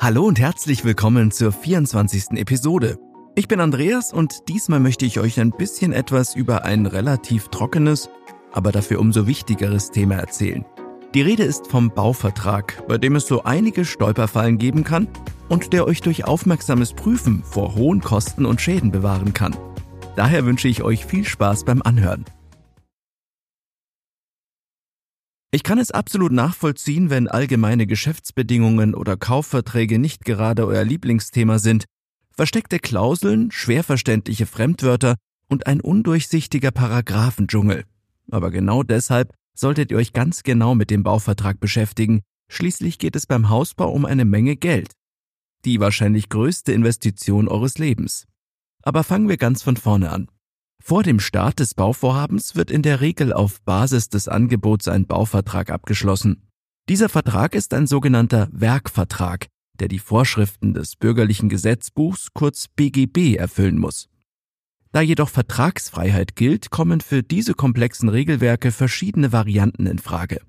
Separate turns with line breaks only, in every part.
Hallo und herzlich willkommen zur 24. Episode. Ich bin Andreas und diesmal möchte ich euch ein bisschen etwas über ein relativ trockenes, aber dafür umso wichtigeres Thema erzählen. Die Rede ist vom Bauvertrag, bei dem es so einige Stolperfallen geben kann und der euch durch aufmerksames Prüfen vor hohen Kosten und Schäden bewahren kann. Daher wünsche ich euch viel Spaß beim Anhören. Ich kann es absolut nachvollziehen, wenn allgemeine Geschäftsbedingungen oder Kaufverträge nicht gerade euer Lieblingsthema sind. Versteckte Klauseln, schwer verständliche Fremdwörter und ein undurchsichtiger Paragraphendschungel. Aber genau deshalb solltet ihr euch ganz genau mit dem Bauvertrag beschäftigen. Schließlich geht es beim Hausbau um eine Menge Geld. Die wahrscheinlich größte Investition eures Lebens. Aber fangen wir ganz von vorne an. Vor dem Start des Bauvorhabens wird in der Regel auf Basis des Angebots ein Bauvertrag abgeschlossen. Dieser Vertrag ist ein sogenannter Werkvertrag, der die Vorschriften des bürgerlichen Gesetzbuchs kurz BGB erfüllen muss. Da jedoch Vertragsfreiheit gilt, kommen für diese komplexen Regelwerke verschiedene Varianten in Frage.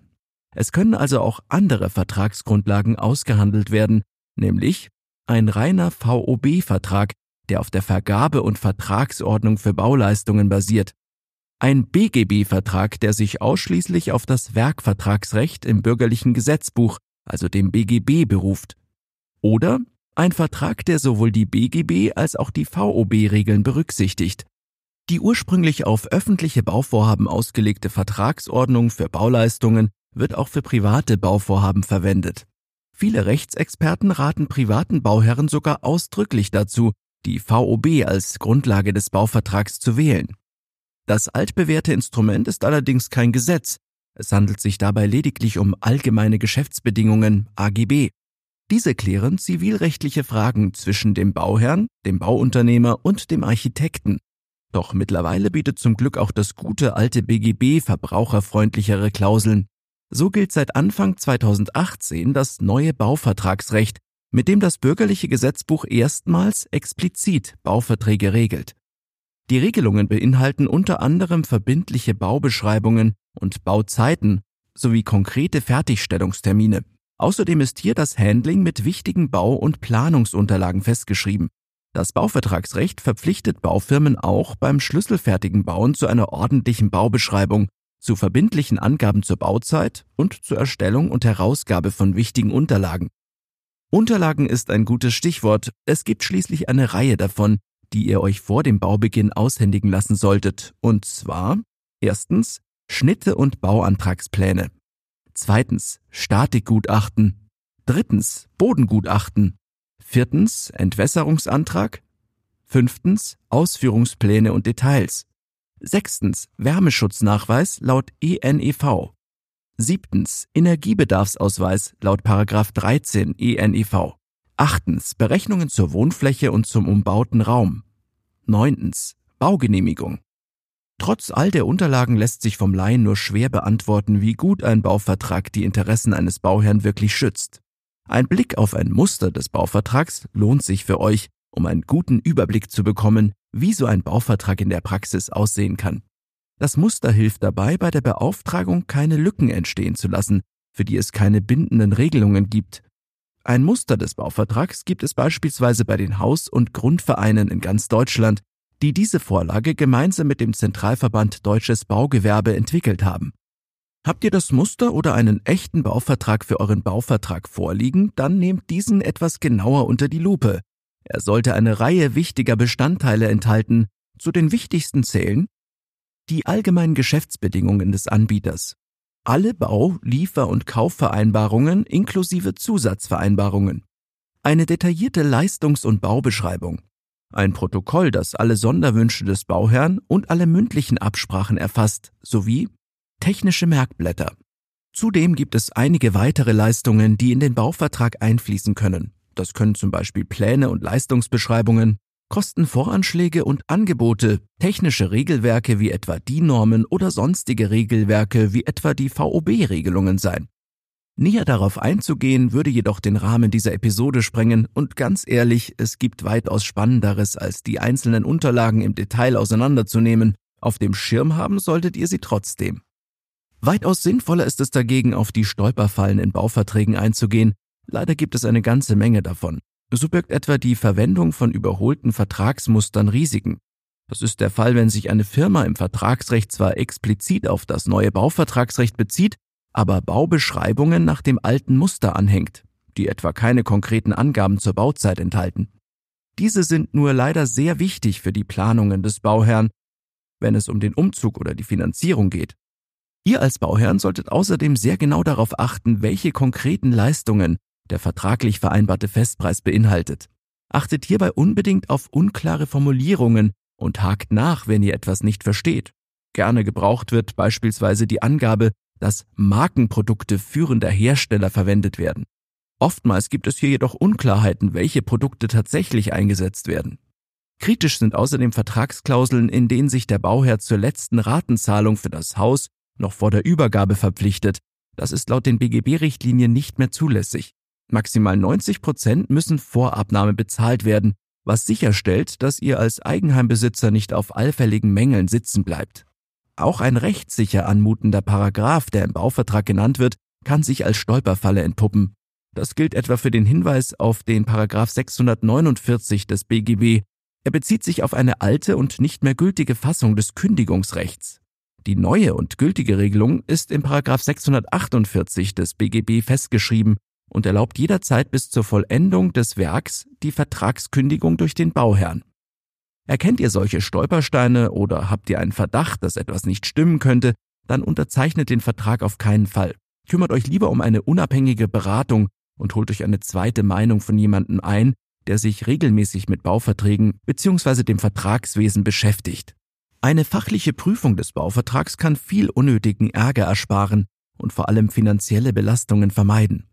Es können also auch andere Vertragsgrundlagen ausgehandelt werden, nämlich ein reiner VOB-Vertrag, der auf der Vergabe- und Vertragsordnung für Bauleistungen basiert. Ein BGB-Vertrag, der sich ausschließlich auf das Werkvertragsrecht im bürgerlichen Gesetzbuch, also dem BGB, beruft. Oder ein Vertrag, der sowohl die BGB als auch die VOB-Regeln berücksichtigt. Die ursprünglich auf öffentliche Bauvorhaben ausgelegte Vertragsordnung für Bauleistungen wird auch für private Bauvorhaben verwendet. Viele Rechtsexperten raten privaten Bauherren sogar ausdrücklich dazu, die VOB als Grundlage des Bauvertrags zu wählen. Das altbewährte Instrument ist allerdings kein Gesetz. Es handelt sich dabei lediglich um allgemeine Geschäftsbedingungen AGB. Diese klären zivilrechtliche Fragen zwischen dem Bauherrn, dem Bauunternehmer und dem Architekten. Doch mittlerweile bietet zum Glück auch das gute alte BGB verbraucherfreundlichere Klauseln. So gilt seit Anfang 2018 das neue Bauvertragsrecht, mit dem das bürgerliche Gesetzbuch erstmals explizit Bauverträge regelt. Die Regelungen beinhalten unter anderem verbindliche Baubeschreibungen und Bauzeiten sowie konkrete Fertigstellungstermine. Außerdem ist hier das Handling mit wichtigen Bau- und Planungsunterlagen festgeschrieben. Das Bauvertragsrecht verpflichtet Baufirmen auch beim schlüsselfertigen Bauen zu einer ordentlichen Baubeschreibung, zu verbindlichen Angaben zur Bauzeit und zur Erstellung und Herausgabe von wichtigen Unterlagen. Unterlagen ist ein gutes Stichwort. Es gibt schließlich eine Reihe davon, die ihr euch vor dem Baubeginn aushändigen lassen solltet. Und zwar erstens Schnitte und Bauantragspläne. Zweitens Statikgutachten. Drittens Bodengutachten. Viertens Entwässerungsantrag. Fünftens Ausführungspläne und Details. Sechstens Wärmeschutznachweis laut ENEV. Siebtens Energiebedarfsausweis laut 13 ENEV. Achtens Berechnungen zur Wohnfläche und zum umbauten Raum. Neuntens Baugenehmigung. Trotz all der Unterlagen lässt sich vom Laien nur schwer beantworten, wie gut ein Bauvertrag die Interessen eines Bauherrn wirklich schützt. Ein Blick auf ein Muster des Bauvertrags lohnt sich für euch, um einen guten Überblick zu bekommen, wie so ein Bauvertrag in der Praxis aussehen kann. Das Muster hilft dabei, bei der Beauftragung keine Lücken entstehen zu lassen, für die es keine bindenden Regelungen gibt. Ein Muster des Bauvertrags gibt es beispielsweise bei den Haus- und Grundvereinen in ganz Deutschland, die diese Vorlage gemeinsam mit dem Zentralverband Deutsches Baugewerbe entwickelt haben. Habt ihr das Muster oder einen echten Bauvertrag für euren Bauvertrag vorliegen, dann nehmt diesen etwas genauer unter die Lupe. Er sollte eine Reihe wichtiger Bestandteile enthalten. Zu den wichtigsten zählen die allgemeinen Geschäftsbedingungen des Anbieters, alle Bau-, Liefer- und Kaufvereinbarungen inklusive Zusatzvereinbarungen, eine detaillierte Leistungs- und Baubeschreibung, ein Protokoll, das alle Sonderwünsche des Bauherrn und alle mündlichen Absprachen erfasst, sowie technische Merkblätter. Zudem gibt es einige weitere Leistungen, die in den Bauvertrag einfließen können. Das können zum Beispiel Pläne und Leistungsbeschreibungen, Kostenvoranschläge und Angebote, technische Regelwerke wie etwa DIN-Normen oder sonstige Regelwerke wie etwa die VOB-Regelungen sein. Näher darauf einzugehen würde jedoch den Rahmen dieser Episode sprengen und ganz ehrlich, es gibt weitaus Spannenderes, als die einzelnen Unterlagen im Detail auseinanderzunehmen. Auf dem Schirm haben solltet ihr sie trotzdem. Weitaus sinnvoller ist es dagegen, auf die Stolperfallen in Bauverträgen einzugehen Leider gibt es eine ganze Menge davon. So birgt etwa die Verwendung von überholten Vertragsmustern Risiken. Das ist der Fall, wenn sich eine Firma im Vertragsrecht zwar explizit auf das neue Bauvertragsrecht bezieht, aber Baubeschreibungen nach dem alten Muster anhängt, die etwa keine konkreten Angaben zur Bauzeit enthalten. Diese sind nur leider sehr wichtig für die Planungen des Bauherrn, wenn es um den Umzug oder die Finanzierung geht. Ihr als Bauherrn solltet außerdem sehr genau darauf achten, welche konkreten Leistungen der vertraglich vereinbarte Festpreis beinhaltet. Achtet hierbei unbedingt auf unklare Formulierungen und hakt nach, wenn ihr etwas nicht versteht. Gerne gebraucht wird beispielsweise die Angabe, dass Markenprodukte führender Hersteller verwendet werden. Oftmals gibt es hier jedoch Unklarheiten, welche Produkte tatsächlich eingesetzt werden. Kritisch sind außerdem Vertragsklauseln, in denen sich der Bauherr zur letzten Ratenzahlung für das Haus noch vor der Übergabe verpflichtet. Das ist laut den BGB-Richtlinien nicht mehr zulässig. Maximal 90 Prozent müssen vor Abnahme bezahlt werden, was sicherstellt, dass ihr als Eigenheimbesitzer nicht auf allfälligen Mängeln sitzen bleibt. Auch ein rechtssicher anmutender Paragraph, der im Bauvertrag genannt wird, kann sich als Stolperfalle entpuppen. Das gilt etwa für den Hinweis auf den Paragraph 649 des BGB. Er bezieht sich auf eine alte und nicht mehr gültige Fassung des Kündigungsrechts. Die neue und gültige Regelung ist im Paragraph 648 des BGB festgeschrieben und erlaubt jederzeit bis zur Vollendung des Werks die Vertragskündigung durch den Bauherrn. Erkennt ihr solche Stolpersteine oder habt ihr einen Verdacht, dass etwas nicht stimmen könnte, dann unterzeichnet den Vertrag auf keinen Fall. Kümmert euch lieber um eine unabhängige Beratung und holt euch eine zweite Meinung von jemandem ein, der sich regelmäßig mit Bauverträgen bzw. dem Vertragswesen beschäftigt. Eine fachliche Prüfung des Bauvertrags kann viel unnötigen Ärger ersparen und vor allem finanzielle Belastungen vermeiden.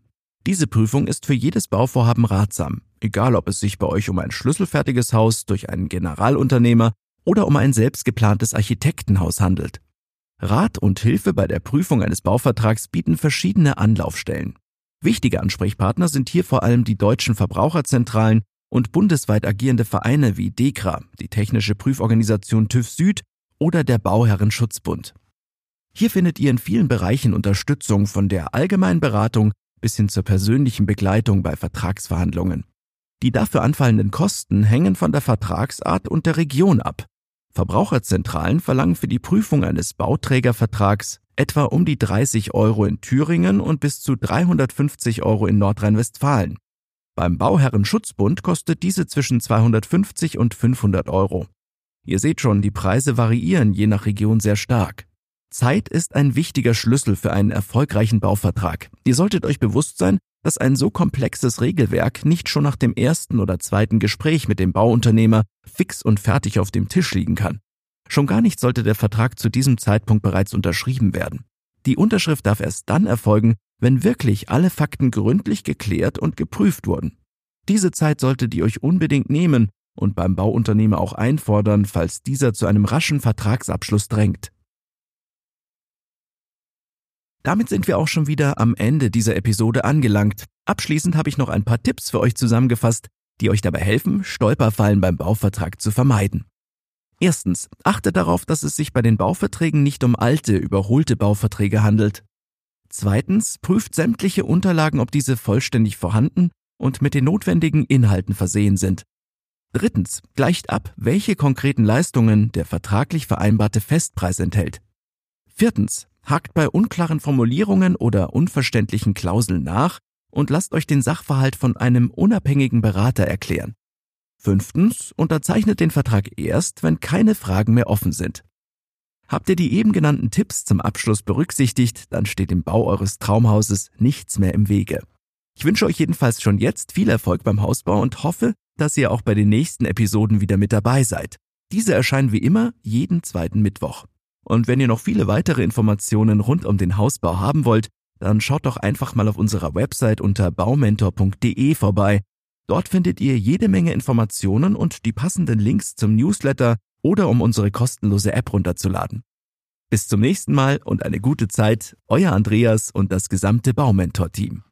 Diese Prüfung ist für jedes Bauvorhaben ratsam, egal ob es sich bei euch um ein schlüsselfertiges Haus durch einen Generalunternehmer oder um ein selbst geplantes Architektenhaus handelt. Rat und Hilfe bei der Prüfung eines Bauvertrags bieten verschiedene Anlaufstellen. Wichtige Ansprechpartner sind hier vor allem die deutschen Verbraucherzentralen und bundesweit agierende Vereine wie DEKRA, die technische Prüforganisation TÜV Süd oder der Bauherrenschutzbund. Hier findet ihr in vielen Bereichen Unterstützung von der allgemeinen Beratung bis hin zur persönlichen Begleitung bei Vertragsverhandlungen. Die dafür anfallenden Kosten hängen von der Vertragsart und der Region ab. Verbraucherzentralen verlangen für die Prüfung eines Bauträgervertrags etwa um die 30 Euro in Thüringen und bis zu 350 Euro in Nordrhein-Westfalen. Beim Bauherrenschutzbund kostet diese zwischen 250 und 500 Euro. Ihr seht schon, die Preise variieren je nach Region sehr stark. Zeit ist ein wichtiger Schlüssel für einen erfolgreichen Bauvertrag. Ihr solltet euch bewusst sein, dass ein so komplexes Regelwerk nicht schon nach dem ersten oder zweiten Gespräch mit dem Bauunternehmer fix und fertig auf dem Tisch liegen kann. Schon gar nicht sollte der Vertrag zu diesem Zeitpunkt bereits unterschrieben werden. Die Unterschrift darf erst dann erfolgen, wenn wirklich alle Fakten gründlich geklärt und geprüft wurden. Diese Zeit solltet ihr euch unbedingt nehmen und beim Bauunternehmer auch einfordern, falls dieser zu einem raschen Vertragsabschluss drängt. Damit sind wir auch schon wieder am Ende dieser Episode angelangt. Abschließend habe ich noch ein paar Tipps für euch zusammengefasst, die euch dabei helfen, Stolperfallen beim Bauvertrag zu vermeiden. Erstens, achtet darauf, dass es sich bei den Bauverträgen nicht um alte, überholte Bauverträge handelt. Zweitens, prüft sämtliche Unterlagen, ob diese vollständig vorhanden und mit den notwendigen Inhalten versehen sind. Drittens, gleicht ab, welche konkreten Leistungen der vertraglich vereinbarte Festpreis enthält. Viertens, hakt bei unklaren Formulierungen oder unverständlichen Klauseln nach und lasst euch den Sachverhalt von einem unabhängigen Berater erklären. Fünftens, unterzeichnet den Vertrag erst, wenn keine Fragen mehr offen sind. Habt ihr die eben genannten Tipps zum Abschluss berücksichtigt, dann steht dem Bau eures Traumhauses nichts mehr im Wege. Ich wünsche euch jedenfalls schon jetzt viel Erfolg beim Hausbau und hoffe, dass ihr auch bei den nächsten Episoden wieder mit dabei seid. Diese erscheinen wie immer jeden zweiten Mittwoch. Und wenn ihr noch viele weitere Informationen rund um den Hausbau haben wollt, dann schaut doch einfach mal auf unserer Website unter baumentor.de vorbei. Dort findet ihr jede Menge Informationen und die passenden Links zum Newsletter oder um unsere kostenlose App runterzuladen. Bis zum nächsten Mal und eine gute Zeit, euer Andreas und das gesamte Baumentor-Team.